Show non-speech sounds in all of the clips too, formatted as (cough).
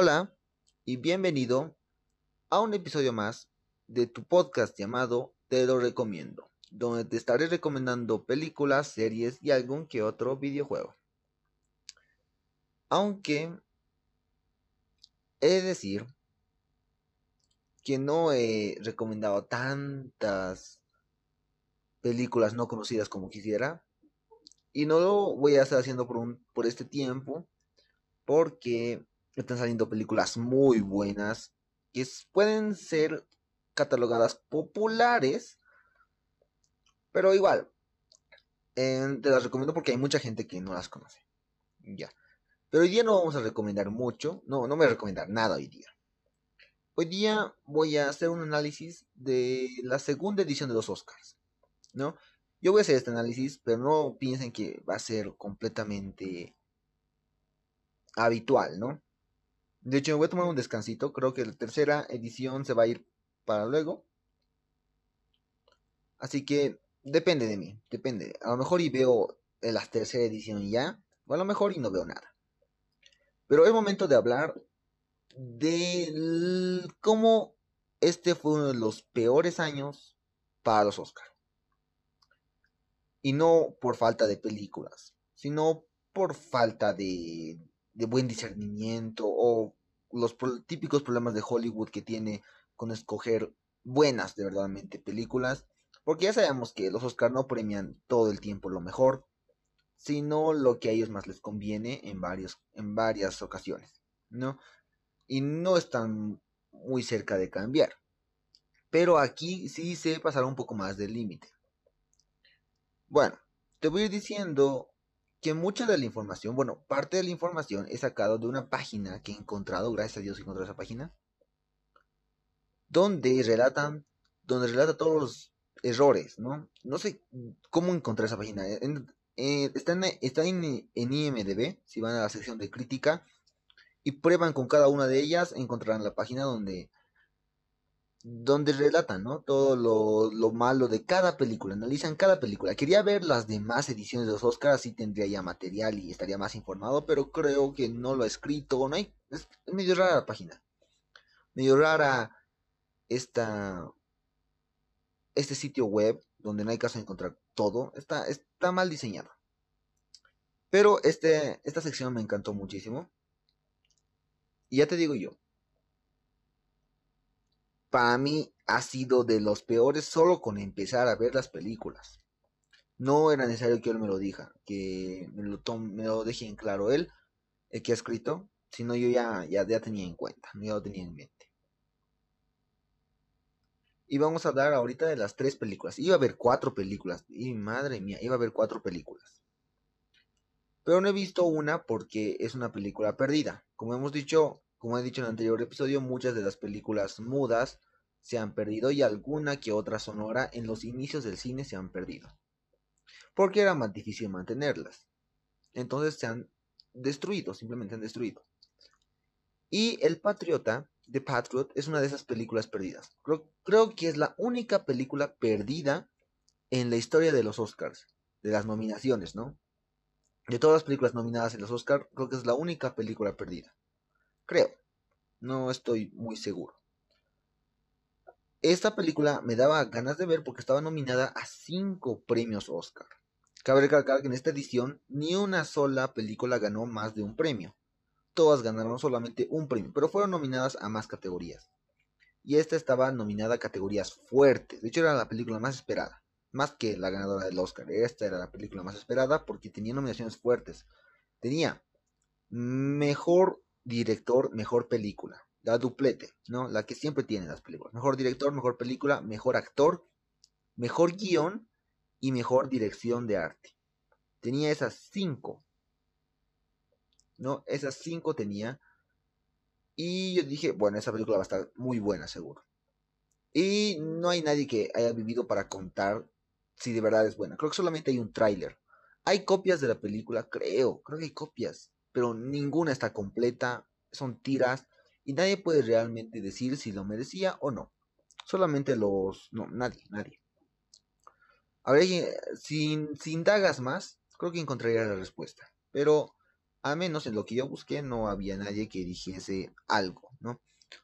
Hola y bienvenido a un episodio más de tu podcast llamado Te lo recomiendo, donde te estaré recomendando películas, series y algún que otro videojuego. Aunque he de decir que no he recomendado tantas películas no conocidas como quisiera. Y no lo voy a estar haciendo por, un, por este tiempo. Porque están saliendo películas muy buenas. Que pueden ser catalogadas populares. Pero igual. te las recomiendo porque hay mucha gente que no las conoce. Ya. Pero hoy día no vamos a recomendar mucho. No, no me voy a recomendar nada hoy día. Hoy día voy a hacer un análisis de la segunda edición de los Oscars. ¿No? Yo voy a hacer este análisis, pero no piensen que va a ser completamente habitual, ¿no? De hecho, me voy a tomar un descansito. Creo que la tercera edición se va a ir para luego. Así que depende de mí, depende. A lo mejor y veo la tercera edición ya, o a lo mejor y no veo nada. Pero es momento de hablar de cómo este fue uno de los peores años para los Oscars. Y no por falta de películas, sino por falta de, buen discernimiento o los típicos problemas de Hollywood que tiene con escoger buenas de verdaderamente películas. Porque ya sabemos que los Oscars no premian todo el tiempo lo mejor, sino lo que a ellos más les conviene en, varios, en varias ocasiones, ¿no? Y no están muy cerca de cambiar. Pero aquí sí se pasará un poco más del límite. Bueno, te voy a ir diciendo que mucha de la información, bueno, parte de la información he sacado de una página que he encontrado, gracias a Dios encontré esa página, donde relatan, donde relata todos los errores, ¿no? No sé cómo encontré esa página. Eh, está, en, está en, en, IMDB, si van a la sección de crítica y prueban con cada una de ellas, encontrarán la página donde donde relatan ¿no? todo lo, malo de cada película, analizan cada película. Quería ver las demás ediciones de los Oscars, así tendría ya material y estaría más informado, pero creo que no lo ha escrito, no hay, es medio rara la página, medio rara esta, este sitio web, donde no hay caso de encontrar todo, está, está mal diseñado. Pero este, esta sección me encantó muchísimo. Y ya te digo yo, para mí ha sido de los peores solo con empezar a ver las películas. No era necesario que él me lo diga, que me lo, me lo deje en claro él, el que ha escrito, sino yo ya tenía en cuenta, ya lo tenía en mente. Y vamos a hablar ahorita de las tres películas. Iba a haber cuatro películas, y madre mía, iba a haber cuatro películas. Pero no he visto una porque es una película perdida. Como hemos dicho, como he dicho en el anterior episodio, muchas de las películas mudas se han perdido y alguna que otra sonora en los inicios del cine se han perdido. Porque era más difícil mantenerlas. Entonces se han destruido, simplemente han destruido. Y El Patriota, The Patriot, es una de esas películas perdidas. Creo, creo que es la única película perdida en la historia de los Oscars, de las nominaciones, ¿no? De todas las películas nominadas en los Oscars, creo que es la única película perdida. Creo. No estoy muy seguro. Esta película me daba ganas de ver porque estaba nominada a 5 premios Oscar. Cabe recalcar que en esta edición ni una sola película ganó más de un premio. Todas ganaron solamente un premio, pero fueron nominadas a más categorías. Y esta estaba nominada a categorías fuertes. De hecho, era la película más esperada. Más que la ganadora del Oscar. Esta era la película más esperada porque tenía nominaciones fuertes. Tenía mejor director, mejor película. La duplete, ¿no? La que siempre tiene las películas. Mejor director, mejor película, mejor actor, mejor guion y mejor dirección de arte. Tenía esas cinco. ¿No? Esas cinco tenía. Y yo dije, bueno, esa película va a estar muy buena, seguro. Y no hay nadie que haya vivido para contar si de verdad es buena. Creo que solamente hay un tráiler. Hay copias de la película, creo, creo que hay copias pero ninguna está completa, son tiras y nadie puede realmente decir si lo merecía o no. Solamente los... no, nadie, nadie. A ver, si, si indagas más, creo que encontrarías la respuesta. Pero Al menos en lo que yo busqué no había nadie que dijese algo, ¿no?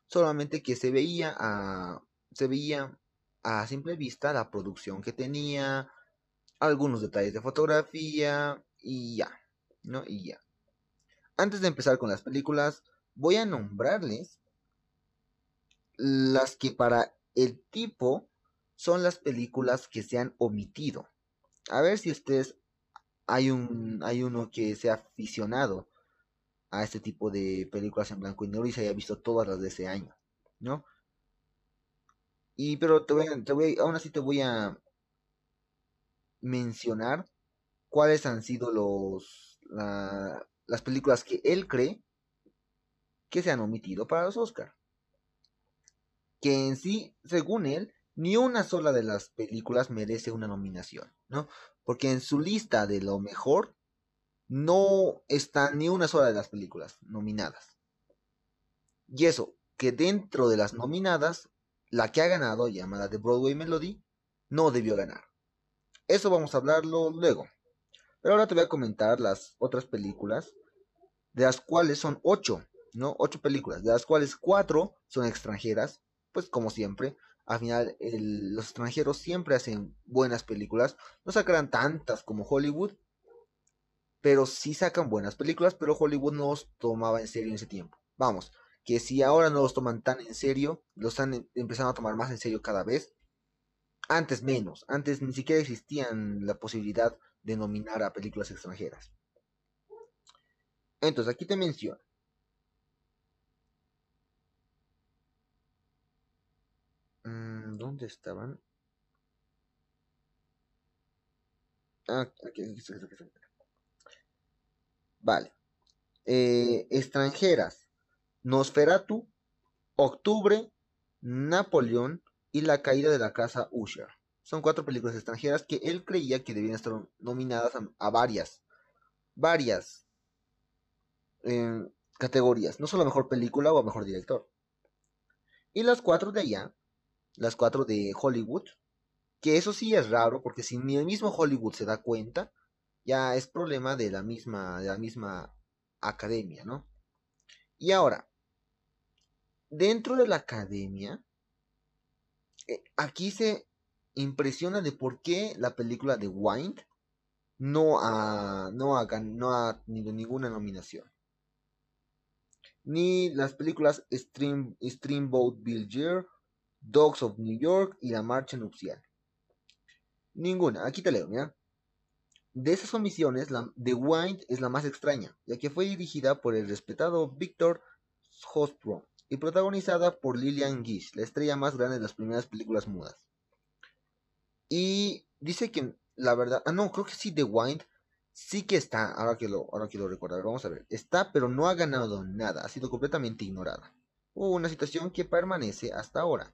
Solamente que se veía a, se veía a simple vista la producción que tenía, algunos detalles de fotografía y ya, ¿no? Y ya. Antes de empezar con las películas, voy a nombrarles las que para el tipo son las películas que se han omitido. A ver si ustedes hay un hay uno que sea aficionado a este tipo de películas en blanco y negro y se haya visto todas las de ese año, ¿no? Y pero te voy, te aún así te voy a mencionar cuáles han sido los las películas que él cree que se han omitido para los Oscar. Que en sí, según él, ni una sola de las películas merece una nominación, ¿no? Porque en su lista de lo mejor no está ni una sola de las películas nominadas. Y eso, que dentro de las nominadas, la que ha ganado, llamada The Broadway Melody, no debió ganar. Eso vamos a hablarlo luego. Pero ahora te voy a comentar las otras películas, de las cuales son ocho, ¿no? Ocho películas, de las cuales cuatro son extranjeras, pues como siempre. Al final, los extranjeros siempre hacen buenas películas. No sacarán tantas como Hollywood, pero sí sacan buenas películas, pero Hollywood no los tomaba en serio en ese tiempo. Vamos, que si ahora no los toman tan en serio, los están em, empezando a tomar más en serio cada vez. Antes menos, antes ni siquiera existían la posibilidad de nominar a películas extranjeras. Entonces, aquí te menciono. Mm, ¿Dónde estaban? Ah, aquí, aquí, aquí, Vale. Eh, extranjeras. Nosferatu, Octubre, Napoleón y La caída de la casa Usher. Son cuatro películas extranjeras que él creía que debían estar nominadas a, varias, varias eh, categorías. No solo a mejor película o a mejor director. Y las cuatro de allá, las cuatro de Hollywood, que eso sí es raro porque si ni el mismo Hollywood se da cuenta, ya es problema de la misma, de la misma academia, ¿no? Y ahora, dentro de la academia, eh, aquí se impresiona de por qué la película de Wind no ha, no no ha tenido ninguna nominación. Ni las películas Stream, Streamboat Bill Dogs of New York y La Marcha Nupcial. Ninguna. Aquí te leo, mira. De esas omisiones, la, The Wind es la más extraña, ya que fue dirigida por el respetado Victor Hostrom y protagonizada por Lillian Gish, la estrella más grande de las primeras películas mudas. Y dice que la verdad, ah no, creo que sí The Wind sí que está, ahora que lo, ahora que lo recuerdo, vamos a ver, está pero no ha ganado nada, ha sido completamente ignorada. Hubo una situación que permanece hasta ahora.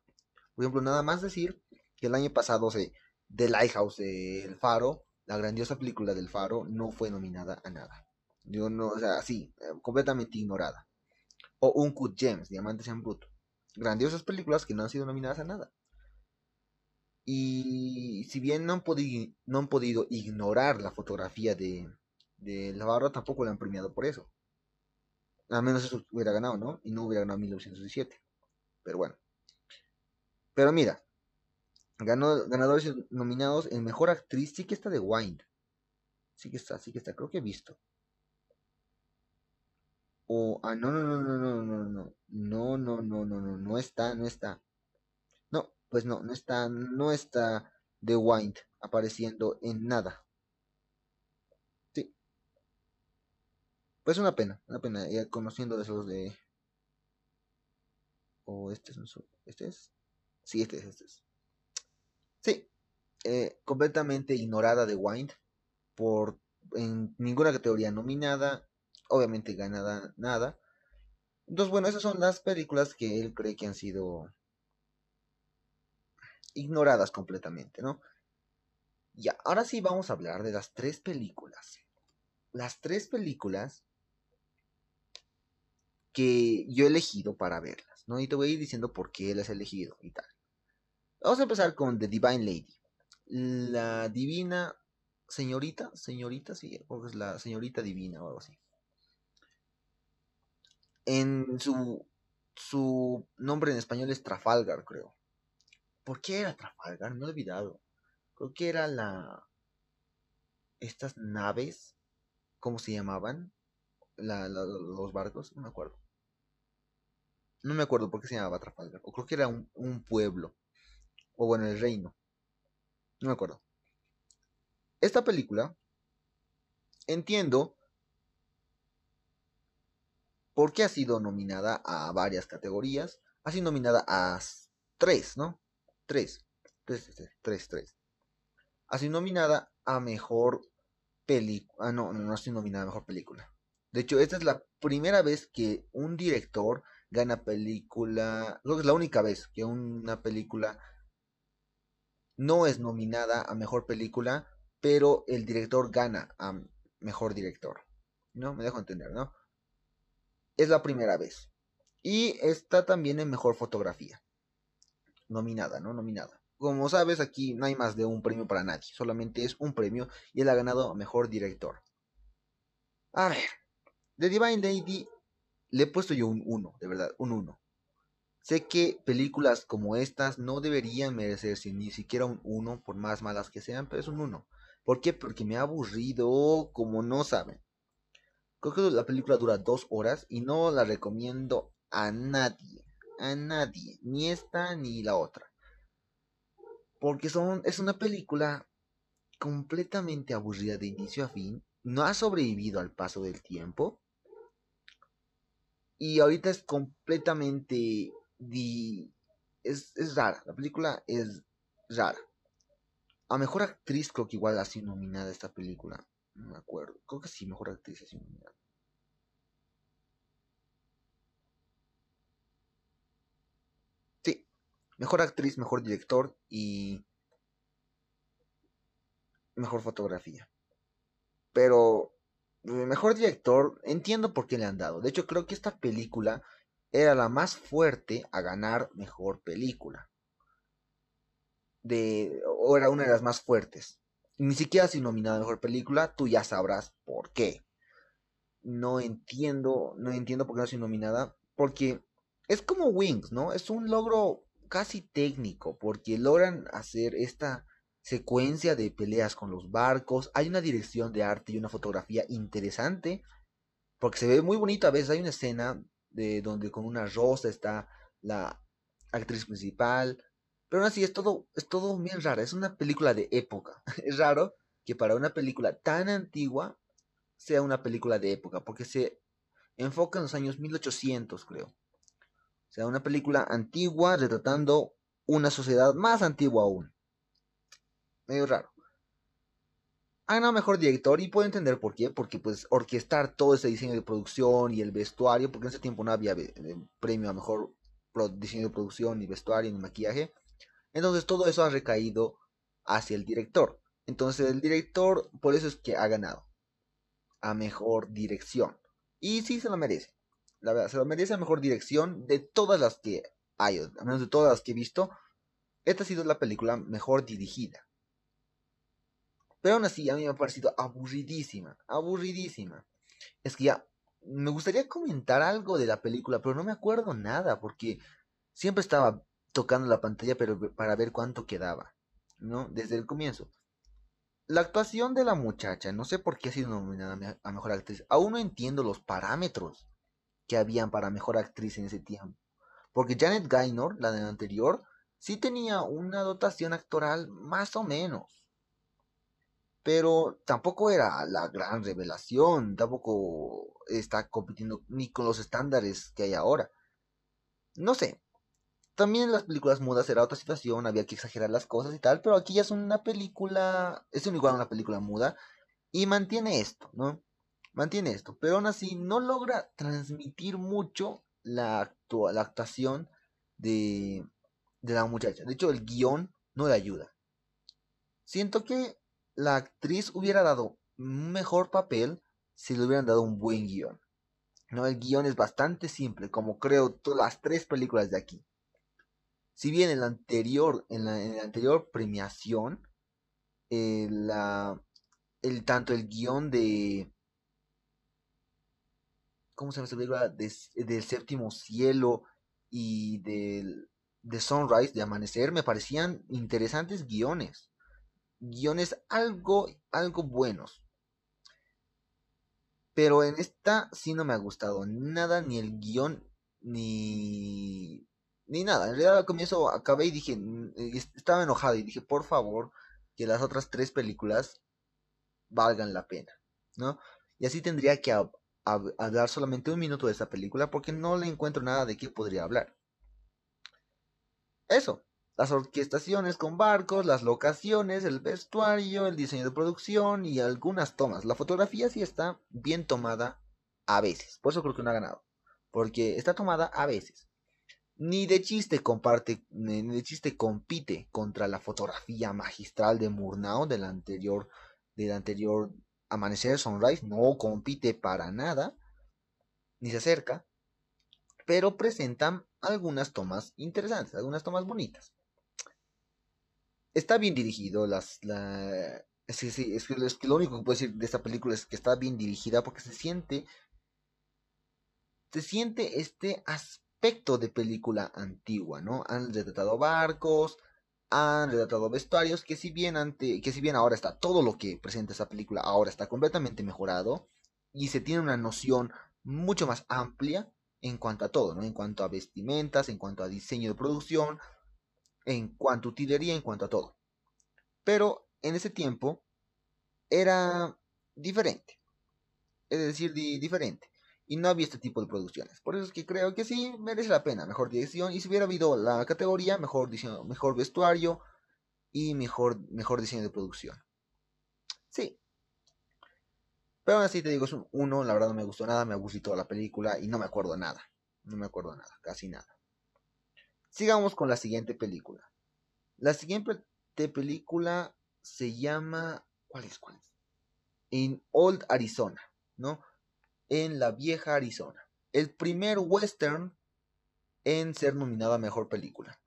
Por ejemplo, nada más decir que el año pasado se The Lighthouse, El Faro, la grandiosa película del Faro no fue nominada a nada. Yo no, o sea, sí, eh, completamente ignorada. O Uncut Gems, Diamantes en Bruto. Grandiosas películas que no han sido nominadas a nada. Y si bien no han, podido, no han podido ignorar la fotografía de, de la barra, tampoco la han premiado por eso. Al menos eso hubiera ganado, ¿no? Y no hubiera ganado en 1917. Pero bueno. Pero mira, Ganó, ganadores nominados en Mejor Actriz, sí que está de Wind. Sí que está, sí que está, creo que he visto. O, ah, no, no, no, no, no, no, no, no, no, no, no, no, no está, no está. Pues no, no está, no está The Wind apareciendo en nada. Sí. Pues una pena, una pena, ya conociendo esos de... O este es, este es. Sí, este es, este es. Sí, eh, completamente ignorada de Wind por en ninguna categoría nominada, obviamente ganada nada. Entonces, bueno, esas son las películas que él cree que han sido ignoradas completamente, ¿no? Ya, ahora sí vamos a hablar de las tres películas. Las tres películas que yo he elegido para verlas, ¿no? Y te voy a ir diciendo por qué las he elegido y tal. Vamos a empezar con The Divine Lady. La divina señorita, señorita, sí, porque es la señorita divina o algo así. En su, su nombre en español es Trafalgar, creo. ¿Por qué era Trafalgar? Me he olvidado. Creo que era la... Estas naves, ¿cómo se llamaban? los barcos, no me acuerdo. No me acuerdo por qué se llamaba Trafalgar. O creo que era un, un pueblo. O bueno, el reino. No me acuerdo. Esta película, entiendo por qué ha sido nominada a varias categorías. Ha sido nominada a tres, ¿no? Tres. Tres, tres, tres, tres. Ha sido nominada a mejor película. Ah, no, no, no sido nominada a mejor película. De hecho, esta es la primera vez que un director gana película. Creo que es la única vez que una película no es nominada a mejor película, pero el director gana a mejor director. ¿No? Me dejo entender, ¿no? Es la primera vez. Y está también en mejor fotografía. Nominada, ¿no? Nominada. Como sabes, aquí no hay más de un premio para nadie. Solamente es un premio y él ha ganado mejor director. A ver, The Divine Lady le he puesto yo un 1, de verdad, un 1. Sé que películas como estas no deberían merecerse ni siquiera un 1, por más malas que sean, pero es un 1. ¿Por qué? Porque me ha aburrido como no saben. Creo que la película dura dos horas y no la recomiendo a nadie. A nadie. Ni esta ni la otra. Porque son, es una película completamente aburrida de inicio a fin. No ha sobrevivido al paso del tiempo. Y ahorita es completamente... Es, es rara, la película es rara. A mejor actriz creo que igual ha sido nominada esta película. No me acuerdo. Creo que sí, mejor actriz ha sido nominada. Sí, mejor actriz, mejor director y mejor fotografía. Pero mejor director, entiendo por qué le han dado. De hecho, creo que esta película era la más fuerte a ganar mejor película. De, o era una de las más fuertes. Ni siquiera si nominada mejor película, tú ya sabrás por qué. No entiendo, no entiendo por qué no sido nominada. Porque es como Wings, ¿no? Es un logro casi técnico. Porque logran hacer esta secuencia de peleas con los barcos, hay una dirección de arte y una fotografía interesante, porque se ve muy bonito a veces, hay una escena de donde con una rosa está la actriz principal, pero aún así es todo, es todo bien raro, es una película de época, (laughs) es raro que para una película tan antigua sea una película de época, porque se enfoca en los años 1800 creo, o sea, una película antigua retratando una sociedad más antigua aún medio raro. Ha ganado mejor director y puedo entender por qué, porque pues orquestar todo ese diseño de producción y el vestuario, porque en ese tiempo no había eh, premio a mejor diseño de producción, ni vestuario, ni maquillaje. Entonces todo eso ha recaído hacia el director. Entonces el director, por eso es que ha ganado a mejor dirección. Y sí se lo merece. La verdad, se lo merece a mejor dirección de todas las que hay, al menos de todas las que he visto. Esta ha sido la película mejor dirigida. Pero aún así, a mí me ha parecido aburridísima, aburridísima. Es que ya, me gustaría comentar algo de la película, pero no me acuerdo nada, porque siempre estaba tocando la pantalla pero para ver cuánto quedaba, ¿no? Desde el comienzo. La actuación de la muchacha, no sé por qué ha sido nominada a mejor actriz. Aún no entiendo los parámetros que habían para mejor actriz en ese tiempo. Porque Janet Gaynor, la de la anterior, sí tenía una dotación actoral más o menos pero tampoco era la gran revelación, tampoco está compitiendo ni con los estándares que hay ahora. No sé. También las películas mudas era otra situación, había que exagerar las cosas y tal, pero aquí ya es una película, es igual una película muda y mantiene esto, ¿no? Mantiene esto, pero aún así no logra transmitir mucho la, la actuación de, de la muchacha. De hecho, el guion no le ayuda. Siento que la actriz hubiera dado un mejor papel si le hubieran dado un buen guion. No, el guion es bastante simple, como creo todas las tres películas de aquí. Si bien en la anterior, en la, anterior premiación, eh, la, el, tanto el guion de... ¿cómo se llama esta película? del séptimo cielo y del, de Sunrise, de Amanecer, me parecían interesantes guiones. Guiones algo, algo buenos. Pero en esta sí no me ha gustado nada, ni el guion, ni, ni nada. En realidad al comienzo acabé y dije, estaba enojado y dije, por favor, que las otras tres películas valgan la pena, ¿no? Y así tendría que hablar solamente un minuto de esta película porque no le encuentro nada de qué podría hablar. Eso, las orquestaciones con barcos, las locaciones, el vestuario, el diseño de producción y algunas tomas. La fotografía sí está bien tomada a veces, por eso creo que no ha ganado, porque está tomada a veces. Ni de chiste comparte, ni de chiste compite contra la fotografía magistral de Murnau anterior, del anterior Amanecer Sunrise, no compite para nada, ni se acerca, pero presentan algunas tomas interesantes, algunas tomas bonitas. Está bien dirigido, las, la... Sí, sí, es, que, lo único que puedo decir de esta película es que está bien dirigida porque se siente, se siente este aspecto de película antigua, ¿no? Han retratado barcos, han retratado vestuarios que si bien ante, que si bien ahora está todo lo que presenta esa película ahora está completamente mejorado y se tiene una noción mucho más amplia en cuanto a todo, ¿no? En cuanto a vestimentas, en cuanto a diseño de producción, en cuanto a utilería, en cuanto a todo. Pero en ese tiempo era diferente. Es decir, diferente y no había este tipo de producciones. Por eso es que creo que sí merece la pena, mejor dirección. Y si hubiera habido la categoría, mejor diseño, mejor vestuario y mejor, mejor diseño de producción. Sí. Pero aún así te digo, es un uno, la verdad no me gustó nada, me aburrí toda la película y no me acuerdo nada. No me acuerdo nada, casi nada. Sigamos con la siguiente película. La siguiente película se llama. ¿Cuál es? ¿Cuál es? In Old Arizona, ¿no? En la vieja Arizona. El primer western en ser nominado a mejor película.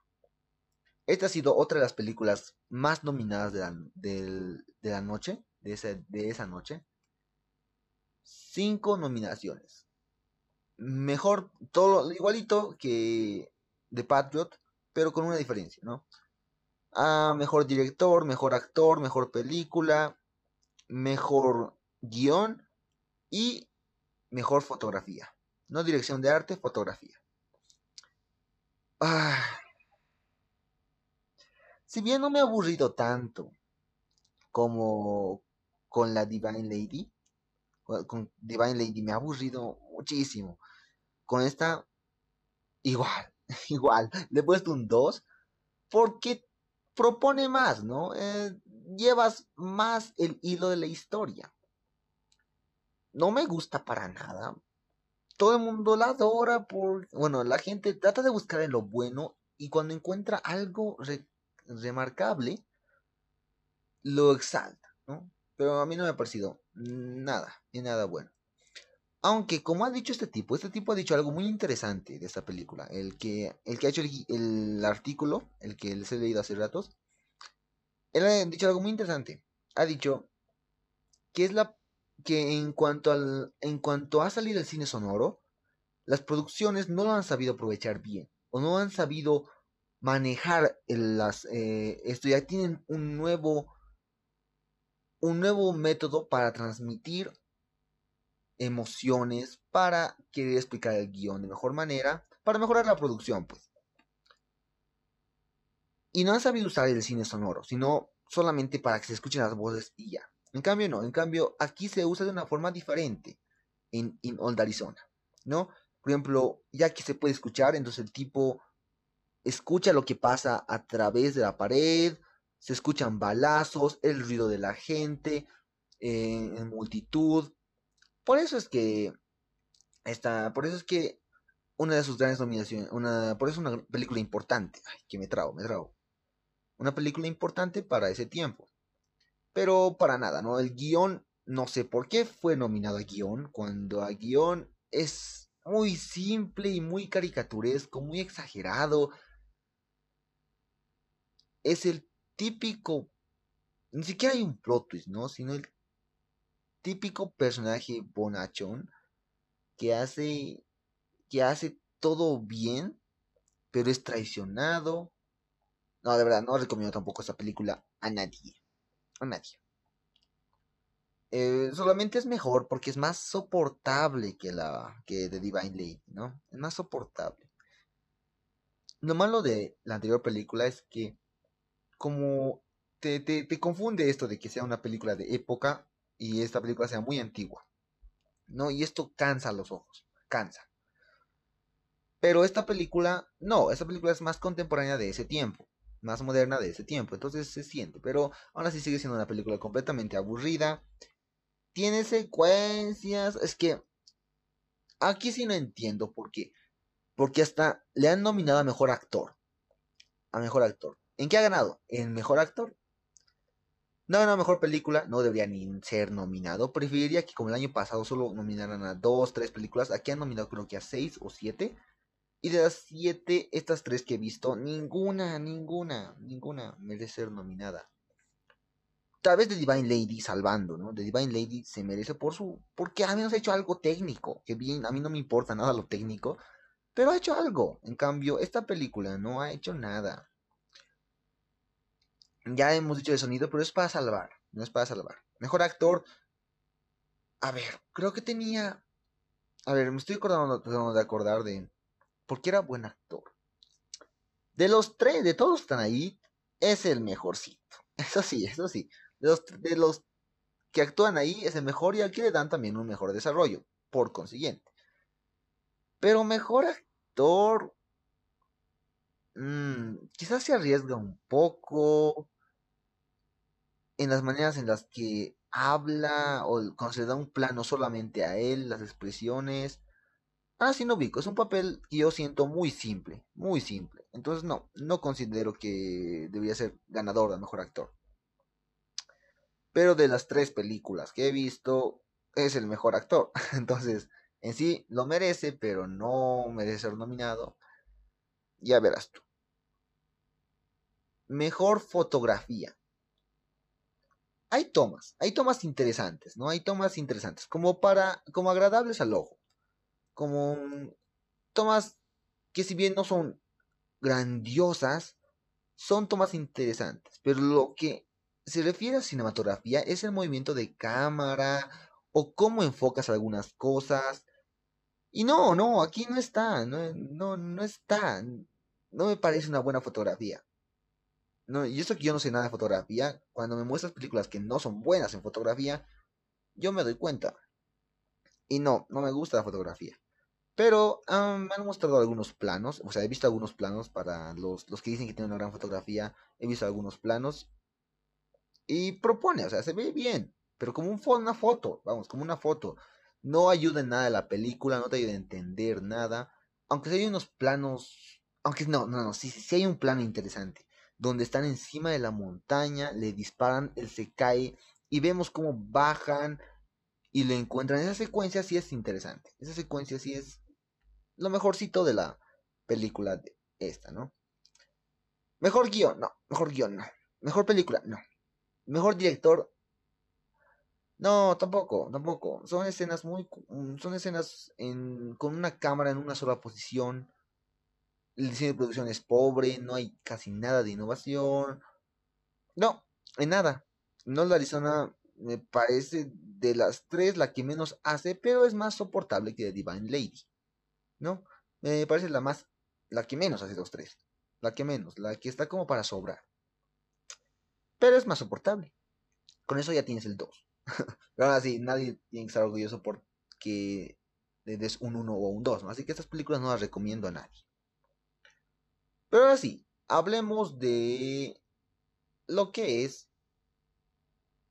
Esta ha sido otra de las películas más nominadas de la, noche, de esa, de esa noche. Cinco nominaciones. Mejor, todo igualito que The Patriot, pero con una diferencia, ¿no? A mejor director, mejor actor, mejor película, mejor guion y mejor fotografía. No dirección de arte, fotografía. Ah. Si bien no me ha aburrido tanto como con la Divine Lady, con Divine Lady me ha aburrido muchísimo. Con esta, igual, (laughs) igual, le he puesto un 2 porque propone más, ¿no? Eh, llevas más el hilo de la historia no me gusta para nada. Todo el mundo la adora por... Bueno, la gente trata de buscar en lo bueno y cuando encuentra algo remarcable, lo exalta, ¿no? Pero a mí no me ha parecido nada, ni nada bueno. Aunque, como ha dicho este tipo, este tipo ha dicho algo muy interesante de esta película. El que, el que ha hecho el, el artículo, el que les he leído hace ratos, él ha dicho algo muy interesante. Ha dicho que es la que en cuanto, al, en cuanto ha salido el cine sonoro, las producciones no lo han sabido aprovechar bien o no han sabido manejar las, eh, esto ya tienen un nuevo un nuevo método para transmitir emociones para querer explicar el guion de mejor manera para mejorar la producción pues. Y no han sabido usar el cine sonoro sino solamente para que se escuchen las voces y ya en cambio, no. En cambio, aquí se usa de una forma diferente en, Old Arizona, ¿no? Por ejemplo, ya que se puede escuchar, entonces el tipo escucha lo que pasa a través de la pared, se escuchan balazos, el ruido de la gente, eh, en multitud. Por eso es que esta, por eso es que una de sus grandes nominaciones, una, por eso es una película importante, ay, que me trago, me trago. Una película importante para ese tiempo. Pero para nada, ¿no? El guion, no sé por qué fue nominado a guion, cuando a guion es muy simple y muy caricaturesco, muy exagerado. Es el típico, ni siquiera hay un plot twist, ¿no? Sino el típico personaje bonachón que hace que hace todo bien, pero es traicionado. No, de verdad, no recomiendo tampoco esta película a nadie. Nadie. Eh, solamente es mejor porque es más soportable que la que The Divine Lady, ¿no? Es más soportable. Lo malo de la anterior película es que como te, te confunde esto de que sea una película de época y esta película sea muy antigua. ¿No? Y esto cansa los ojos. Cansa. Pero esta película, no, esta película es más contemporánea de ese tiempo, más moderna de ese tiempo, entonces se siente, pero aún así sigue siendo una película completamente aburrida. Tiene secuencias, es que aquí sí no entiendo por qué. Porque hasta le han nominado a mejor actor. A mejor actor. ¿En qué ha ganado? En mejor actor. No, no, mejor película, no debería ni ser nominado. Preferiría que como el año pasado solo nominaran a dos, tres películas. Aquí han nominado creo que a seis o siete. Y de las siete, estas tres que he visto, ninguna, ninguna, ninguna merece ser nominada. Tal vez The Divine Lady salvando, ¿no? The Divine Lady se merece por su... Porque al menos ha hecho algo técnico. Que bien, a mí no me importa nada lo técnico. Pero ha hecho algo. En cambio, esta película no ha hecho nada. Ya hemos dicho de sonido, pero es para salvar. No es para salvar. Mejor actor. A ver, creo que tenía... A ver, me estoy acordando de acordar de porque era buen actor. De los tres, de todos están ahí, es el mejorcito. (laughs) Eso sí, eso sí. De los, de los que actúan ahí es el mejor y al que le dan también un mejor desarrollo, por consiguiente. Pero mejor actor, mmm, quizás se arriesga un poco en las maneras en las que habla o cuando se da un plano solamente a él, las expresiones. Ah, sí, no. Es un papel que yo siento muy simple, muy simple. Entonces no, no considero que debería ser ganador de mejor actor. Pero de las tres películas que he visto, es el mejor actor. (laughs) Entonces, en sí lo merece, pero no merece ser nominado. Ya verás tú. Mejor fotografía. Hay tomas, hay tomas interesantes, ¿no? Hay tomas interesantes, como para, como agradables al ojo como tomas que si bien no son grandiosas, son tomas interesantes. Pero lo que se refiere a cinematografía es el movimiento de cámara o cómo enfocas algunas cosas. Y no, no, aquí no está, no, no, no está. No me parece una buena fotografía. No, y eso que yo no sé nada de fotografía, cuando me muestras películas que no son buenas en fotografía, yo me doy cuenta. Y no, no me gusta la fotografía. Pero me han mostrado algunos planos, o sea, he visto algunos planos para los, los que dicen que tienen una gran fotografía, he visto algunos planos y propone, o sea, se ve bien, pero como un, una foto, vamos, como una foto. No ayuda en nada a la película, no te ayuda a entender nada, aunque si hay unos planos, aunque no, no, no, sí, sí hay un plano interesante, donde están encima de la montaña, le disparan, él se cae y vemos cómo bajan y le encuentran. Esa secuencia sí es interesante, esa secuencia sí es lo mejorcito de la película de esta, ¿no? Mejor guion, no. Mejor guion, no. Mejor película, no. Mejor director, no, tampoco, tampoco. Son escenas muy, mm, son escenas en, con una cámara en una sola posición. El diseño de producción es pobre, no hay casi nada de innovación. No, en nada. No la Arizona me parece de las tres la que menos hace, pero es más soportable que The Divine Lady. ¿No? Me parece la más, la que menos hace los tres. La que menos, la que está como para sobrar. Pero es más soportable. Con eso ya tienes el 2. Pero (laughs) ahora sí, nadie tiene que estar orgulloso porque le des un 1 o un 2, Así que estas películas no las recomiendo a nadie. Pero ahora sí, hablemos de lo que es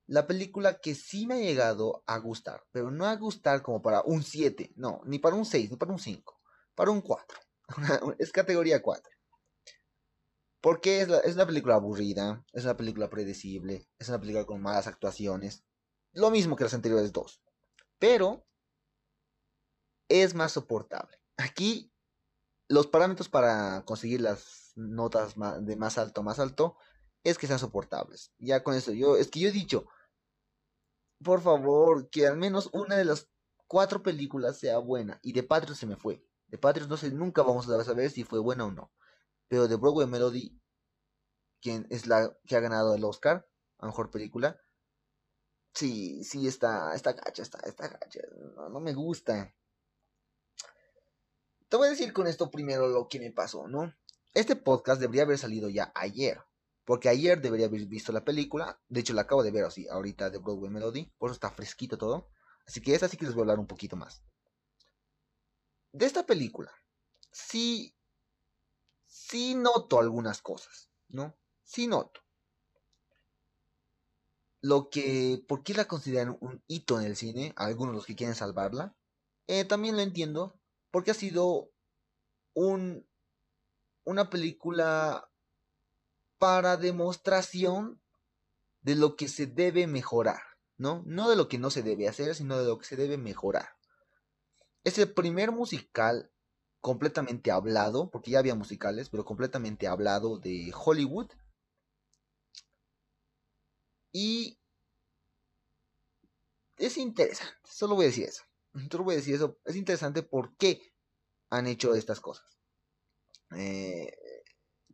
la película que sí me ha llegado a gustar, pero no a gustar como para un 7, no, ni para un 6, ni para un 5 para un 4. (laughs) es categoría 4. Porque es, es una película aburrida, es una película predecible, es una película con malas actuaciones. Lo mismo que las anteriores dos. Pero es más soportable. Aquí los parámetros para conseguir las notas de más alto más alto es que sean soportables. Ya con eso, yo, es que yo he dicho, por favor, que al menos una de las cuatro películas sea buena. Y de Patriot se me fue. De Patriot no sé, nunca vamos a saber si fue buena o no. Pero de Broadway Melody, quien es la que ha ganado el Oscar a mejor película, sí, sí está, está gacha, está, está gacha. No, no me gusta. Te voy a decir con esto primero lo que me pasó, ¿no? Este podcast debería haber salido ya ayer. Porque ayer debería haber visto la película. De hecho, la acabo de ver así, ahorita de Broadway Melody. Por eso está fresquito todo. Así que esa sí que les voy a hablar un poquito más. De esta película, sí. Sí noto algunas cosas, ¿no? Sí noto. Lo que. ¿Por qué la consideran un hito en el cine? Algunos los que quieren salvarla. Eh, también lo entiendo porque ha sido un, una película para demostración de lo que se debe mejorar, ¿no? No de lo que no se debe hacer, sino de lo que se debe mejorar. Es el primer musical completamente hablado, porque ya había musicales, pero completamente hablado de Hollywood. Y es interesante, solo voy a decir eso. (laughs) Solo voy a decir eso. Es interesante por qué han hecho estas cosas. Eh,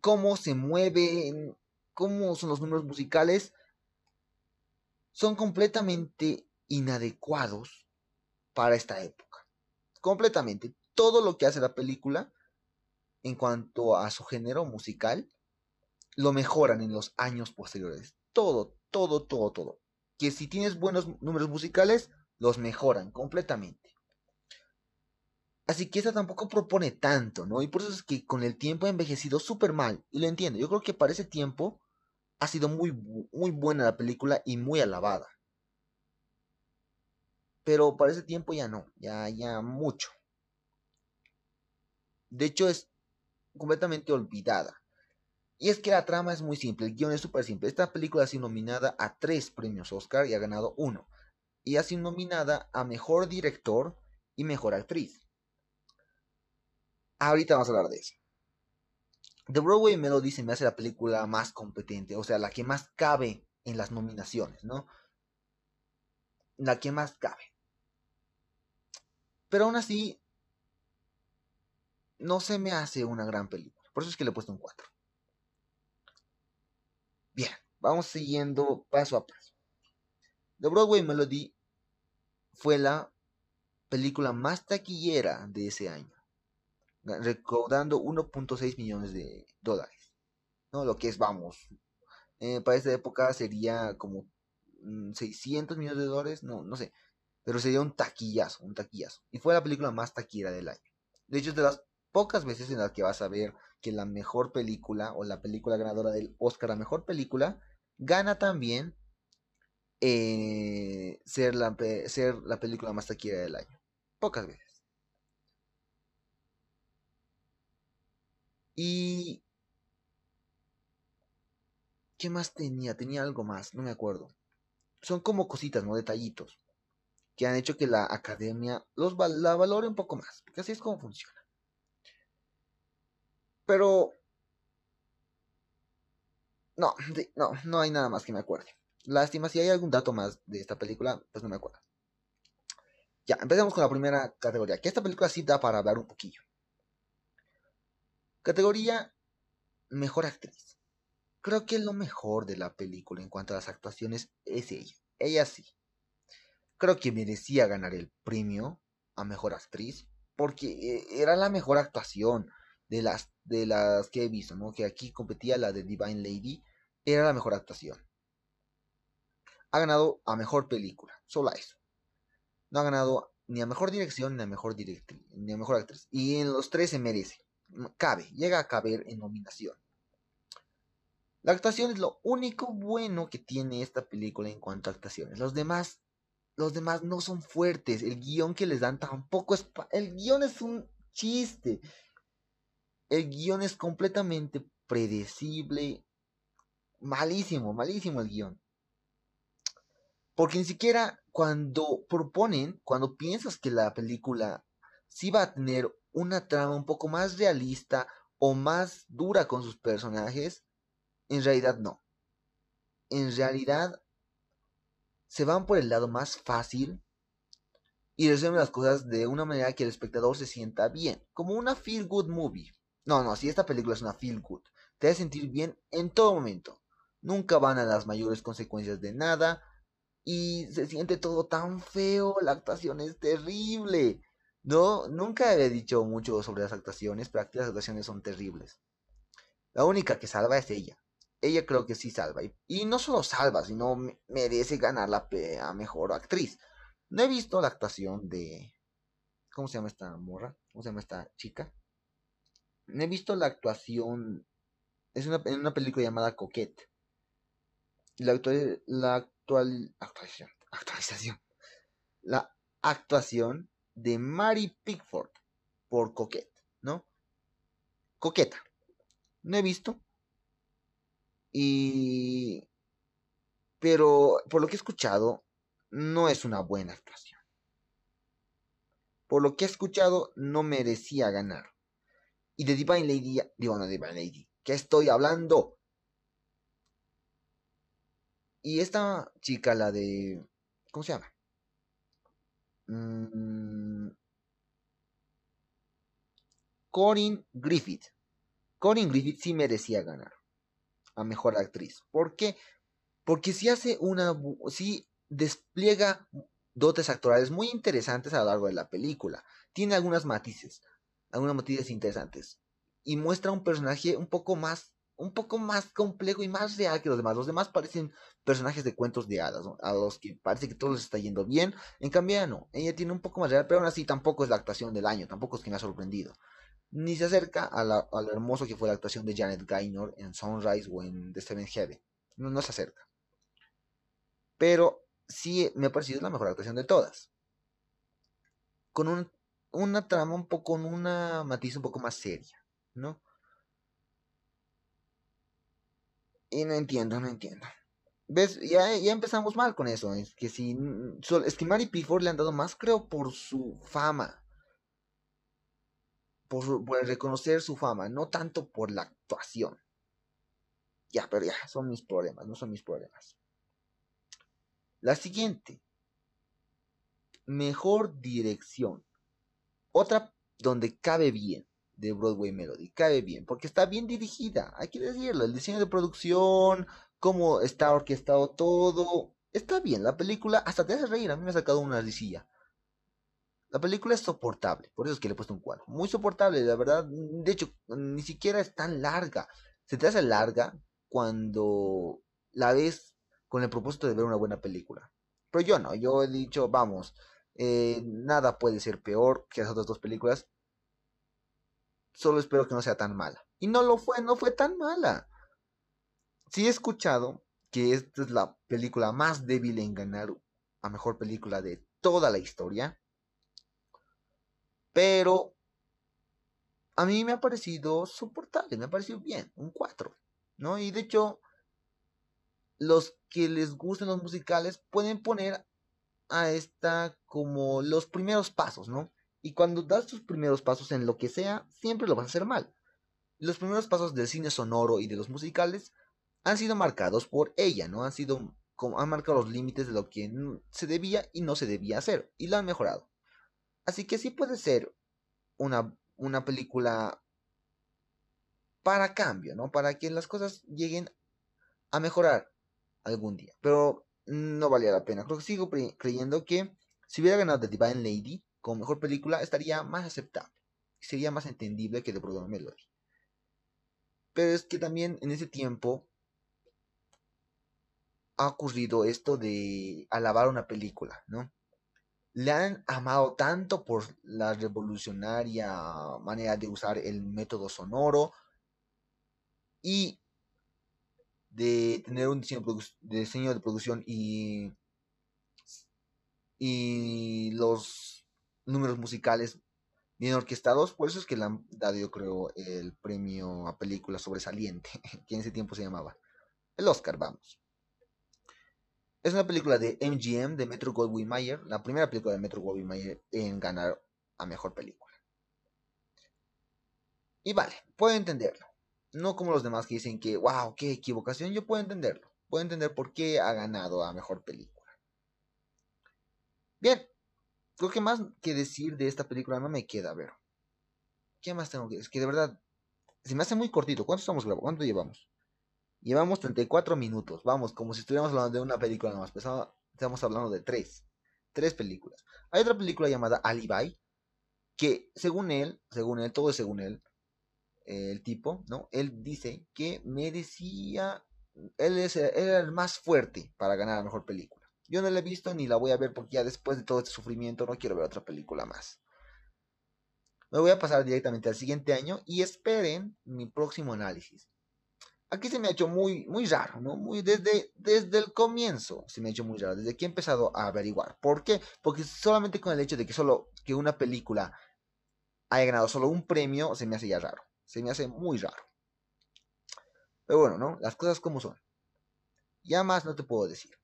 cómo se mueven, cómo son los números musicales, son completamente inadecuados para esta época. Completamente. Todo lo que hace la película en cuanto a su género musical, lo mejoran en los años posteriores. Todo, todo, todo, todo. Que si tienes buenos números musicales, los mejoran completamente. Así que esta tampoco propone tanto, ¿no? Y por eso es que con el tiempo ha envejecido súper mal. Y lo entiendo. Yo creo que para ese tiempo ha sido muy, muy buena la película y muy alabada. Pero para ese tiempo ya no. Ya, ya mucho. De hecho es completamente olvidada. Y es que la trama es muy simple, el guion es súper simple. Esta película ha sido nominada a tres premios Oscar y ha ganado uno y ha sido nominada a Mejor Director y Mejor Actriz. Ahorita vamos a hablar de eso. The Broadway Melody se me hace la película más competente, o sea, la que más cabe en las nominaciones, ¿no? La que más cabe. Pero aún así, no se me hace una gran película. Por eso es que le he puesto un 4. Bien, vamos siguiendo paso a paso. The Broadway Melody fue la película más taquillera de ese año, recaudando 1.6 millones de dólares. ¿no? Lo que es, vamos, eh, para esta época sería como 600 mm, millones de dólares, no, no sé, pero sería un taquillazo, un taquillazo. Y fue la película más taquillera del año. De hecho, es de las pocas veces en las que vas a ver que la mejor película o la película ganadora del Oscar a mejor película gana también eh, ser, la, ser la película más taquillera del año. Pocas veces. Y... ¿Qué más tenía? Tenía algo más, no me acuerdo. Son como cositas, ¿no? Detallitos. Que han hecho que la academia los la valore un poco más. Porque así es como funciona. Pero... No, no, no hay nada más que me acuerde. Lástima, si hay algún dato más de esta película, pues no me acuerdo. Ya, empecemos con la primera categoría, que esta película sí da para hablar un poquillo. Categoría Mejor Actriz. Creo que lo mejor de la película en cuanto a las actuaciones es ella. Ella sí. Creo que merecía ganar el premio a Mejor Actriz, porque eh, era la mejor actuación de las, de las que he visto, ¿no? Que aquí competía la de Divine Lady, era la mejor actuación ha ganado a mejor película. Solo a eso. No ha ganado ni a mejor dirección ni a mejor ni a mejor actriz. Y en los tres se merece. Cabe, llega a caber en nominación. La actuación es lo único bueno que tiene esta película en cuanto a actuaciones. Los demás, los demás no son fuertes. El guion que les dan tampoco es. El guion es un chiste. El guion es completamente predecible. Malísimo, malísimo el guion. Porque ni siquiera cuando proponen, cuando piensas que la película sí va a tener una trama un poco más realista o más dura con sus personajes, en realidad no. En realidad se van por el lado más fácil y resuelve las cosas de una manera que el espectador se sienta bien, como una feel good movie. No, no, si esta película es una feel good, te hace sentir bien en todo momento. Nunca van a las mayores consecuencias de nada y se siente todo tan feo, la actuación es terrible. No, nunca he dicho mucho sobre las actuaciones, pero aquí las actuaciones son terribles. La única que salva es ella. Ella creo que sí salva. Y, no solo salva, sino merece ganar la mejor actriz. No he visto la actuación de. ¿Cómo se llama esta morra? ¿Cómo se llama esta chica? No he visto la actuación. Es una, en una película llamada Coquette. La, actual, la actual. Actualización. Actualización. La actuación de Mary Pickford por Coquette, ¿no? Coqueta. No he visto. Y... Pero por lo que he escuchado, no es una buena actuación. Por lo que he escuchado, no merecía ganar. Y de Divine Lady, digo, no Divine Lady, ¿qué estoy hablando? Y esta chica, la de... ¿Cómo se llama? Mm, Corin Griffith. Corin Griffith sí merecía ganar a mejor actriz. ¿Por qué? Porque si hace una. Si despliega dotes actorales muy interesantes a lo largo de la película. Tiene algunas matices. Algunas matices interesantes. Y muestra un personaje un poco más un poco más complejo y más real que los demás. Los demás parecen personajes de cuentos de hadas, a los que parece que todo les está yendo bien. En cambio, no, ella tiene un poco más real, pero aún así tampoco es la actuación del año, tampoco es me ha sorprendido. Ni se acerca a, lo hermoso que fue la actuación de Janet Gaynor en Sunrise o en The Seven Heaven. No, se acerca. Pero sí me ha parecido la mejor actuación de todas. Con un, una trama un poco, con una matiz un poco más seria, ¿no? Y no entiendo, no entiendo. ¿Ves? Ya, ya empezamos mal con eso. Es que si. Es que Mary Pickford le han dado más, creo, por su fama. Por, reconocer su fama, no tanto por la actuación. Ya, pero ya, son mis problemas, no son mis problemas. La siguiente. Mejor dirección. Otra donde cabe bien de Broadway Melody. Cae bien, porque está bien dirigida, hay que decirlo. El diseño de producción, cómo está orquestado todo, está bien. La película hasta te hace reír, a mí me ha sacado una risilla. La película es soportable, por eso es que le he puesto un 4. Muy soportable, la verdad. De hecho, ni siquiera es tan larga. Se te hace larga cuando la ves con el propósito de ver una buena película. Pero yo no, yo he dicho, vamos, eh, nada puede ser peor que las otras dos películas solo espero que no sea tan mala. Y no lo fue, no fue tan mala. Sí he escuchado que esta es la película más débil en ganar a mejor película de toda la historia. Pero a mí me ha parecido soportable, me ha parecido bien, un 4, ¿no? Y de hecho, los que les gusten los musicales pueden poner a esta como los primeros pasos, ¿no? Y cuando das tus primeros pasos en lo que sea, siempre lo vas a hacer mal. Los primeros pasos del cine sonoro y de los musicales han sido marcados por ella, ¿no? Han sido como han marcado los límites de lo que se debía y no se debía hacer y lo han mejorado. Así que sí puede ser una, una película para cambio, ¿no? Para que las cosas lleguen a mejorar algún día. Pero no valía la pena. Creo que sigo creyendo que si hubiera ganado The Divine Lady, como mejor película estaría más aceptable. Sería más entendible que The Broadway Melody. Pero es que también en ese tiempo ha ocurrido esto de alabar una película, ¿no? Le han amado tanto por la revolucionaria manera de usar el método sonoro y de tener un diseño de, diseño de producción y, y los números musicales bien orquestados. Por eso es que le han dado, yo creo, el premio a película sobresaliente, (laughs) que en ese tiempo se llamaba. El Oscar, vamos. Es una película de MGM, de Metro Goldwyn Mayer, la primera película de Metro Goldwyn Mayer en ganar a mejor película. Y vale, puedo entenderlo. No como los demás que dicen que, wow, qué equivocación, yo puedo entenderlo. Puedo entender por qué ha ganado a mejor película. Bien, creo que más que decir de esta película no me queda, ver. ¿Qué más tengo que decir? Es que de verdad, se me hace muy cortito. ¿Cuánto estamos grabando? ¿Cuánto llevamos? Llevamos 34 minutos. Vamos, como si estuviéramos hablando de una película nomás. Pero estamos hablando de tres. Tres películas. Hay otra película llamada Alibi. Que según él, según él, todo es según él. el tipo, ¿no? Él dice que merecía. Él, es, él era el más fuerte para ganar la mejor película. Yo no la he visto ni la voy a ver porque ya después de todo este sufrimiento no quiero ver otra película más. Me voy a pasar directamente al siguiente año y esperen mi próximo análisis. Aquí se me ha hecho muy, muy raro, ¿no? Muy desde, desde el comienzo se me ha hecho muy raro, desde que he empezado a averiguar. ¿Por qué? Porque solamente con el hecho de que solo que una película haya ganado solo un premio se me hace ya raro. Se me hace muy raro. Pero bueno, ¿no? Las cosas como son. Ya más no te puedo decir.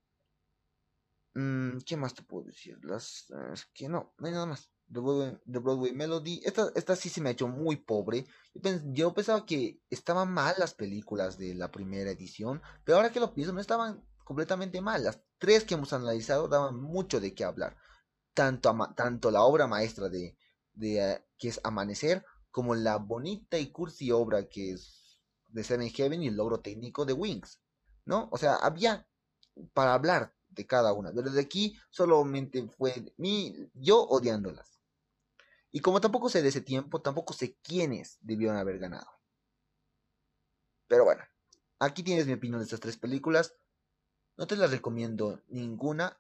Mm, ¿Qué más te puedo decir? Las, es que no, no hay nada más. The Broadway, Melody. Esta, esta sí se me ha hecho muy pobre. Yo, pensaba que estaban mal las películas de la primera edición, pero ahora que lo pienso, no estaban completamente mal. Las tres que hemos analizado daban mucho de qué hablar. Tanto, tanto la obra maestra de, de eh, que es Amanecer, como la bonita y cursi obra que es de Seven Heaven y el logro técnico de Wings. ¿No? O sea, había para hablar de cada una. Pero de aquí solamente fue mi, yo odiándolas. Y como tampoco sé de ese tiempo, tampoco sé quiénes debieron haber ganado. Pero bueno, aquí tienes mi opinión de estas tres películas. No te las recomiendo ninguna.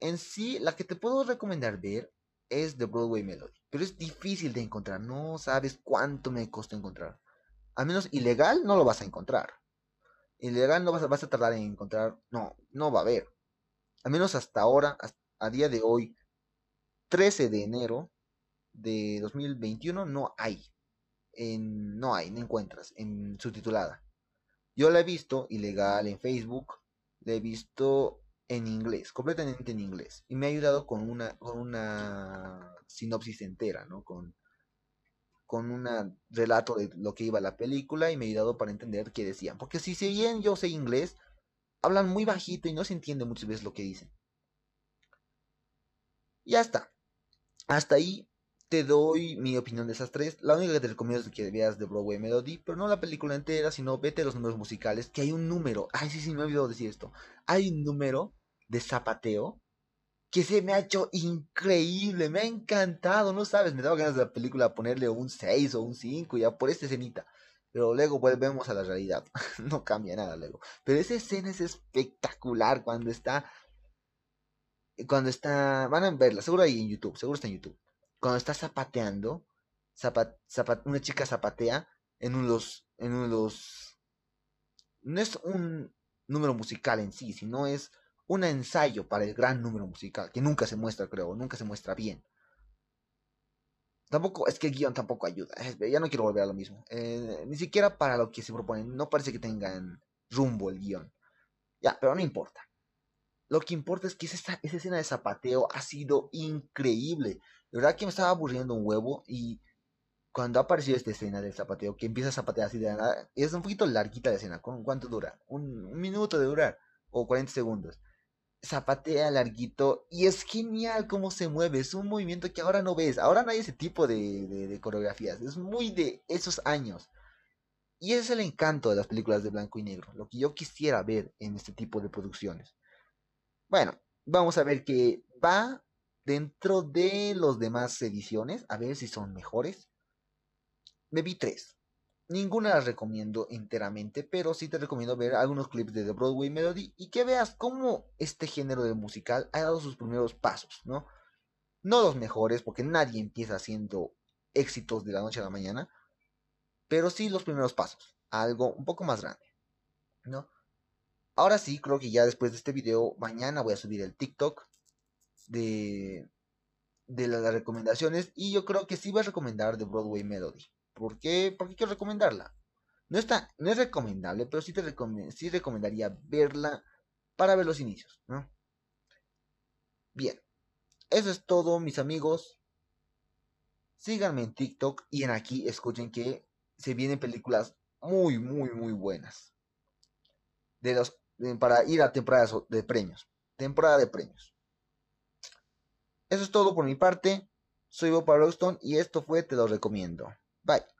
En sí, la que te puedo recomendar ver es The Broadway Melody. Pero es difícil de encontrar. No sabes cuánto me costó encontrar. Al menos ilegal no lo vas a encontrar. Ilegal no vas a, vas a tardar en encontrar. No, no va a haber al menos hasta ahora, a día de hoy, 13 de enero de 2021, no hay. No hay, no encuentras en subtitulada. Yo la he visto ilegal en Facebook, la he visto en inglés, completamente en inglés. Y me ha ayudado con una, con una sinopsis entera, ¿no? Con, con un relato de lo que iba la película y me ha ayudado para entender qué decían. Porque si, si bien yo sé inglés, hablan muy bajito y no se entiende muchas veces lo que dicen. Ya está. Hasta ahí te doy mi opinión de esas tres. La única que te recomiendo es que veas The Broadway Melody, pero no la película entera, sino vete a los números musicales, que hay un número. Ay, sí, sí, me he olvidado decir esto. Hay un número de zapateo que se me ha hecho increíble, me ha encantado, no sabes, me daba ganas de la película ponerle un 6 o un 5 ya por esta escenita. Pero luego volvemos a la realidad. (laughs) no cambia nada luego. Pero esa escena es espectacular cuando está. Cuando está. Van a verla, seguro ahí en YouTube. Seguro está en YouTube. Cuando está zapateando. una chica zapatea en unos. En unos. No es un número musical en sí, sino es un ensayo para el gran número musical. Que nunca se muestra, creo. Nunca se muestra bien. Tampoco, es que el guion tampoco ayuda. Ya no quiero volver a lo mismo. Eh, ni siquiera para lo que se proponen. No parece que tengan rumbo el guion. Ya, pero no importa. Lo que importa es que esa escena de zapateo ha sido increíble. De verdad que me estaba aburriendo un huevo. Y cuando ha aparecido esta escena del zapateo, que empieza a zapatear así de nada, es un poquito larguita la escena. ¿Cuánto dura? Un, minuto de durar. O 40 segundos zapatea larguito y es genial cómo se mueve. Es un movimiento que ahora no ves. Ahora no hay ese tipo de, coreografías. Es muy de esos años. Y ese es el encanto de las películas de blanco y negro. Lo que yo quisiera ver en este tipo de producciones. Bueno, vamos a ver que va dentro de los demás ediciones. A ver si son mejores. Me vi tres. Ninguna las recomiendo enteramente, pero sí te recomiendo ver algunos clips de The Broadway Melody y que veas cómo este género de musical ha dado sus primeros pasos, ¿no? No los mejores, porque nadie empieza haciendo éxitos de la noche a la mañana, pero sí los primeros pasos, algo un poco más grande, ¿no? Ahora sí, creo que ya después de este video, mañana voy a subir el TikTok de, de las recomendaciones y yo creo que sí voy a recomendar The Broadway Melody. ¿Por qué? Porque quiero recomendarla. No, está, no es recomendable, pero sí, te sí recomendaría verla para ver los inicios, ¿no? Bien, eso es todo, mis amigos. Síganme en TikTok y en aquí escuchen que se vienen películas muy, muy, muy buenas. De los, para ir a temporadas de premios. Temporada de premios. Eso es todo por mi parte. Soy Bob Roston y esto fue Te lo recomiendo. Bye.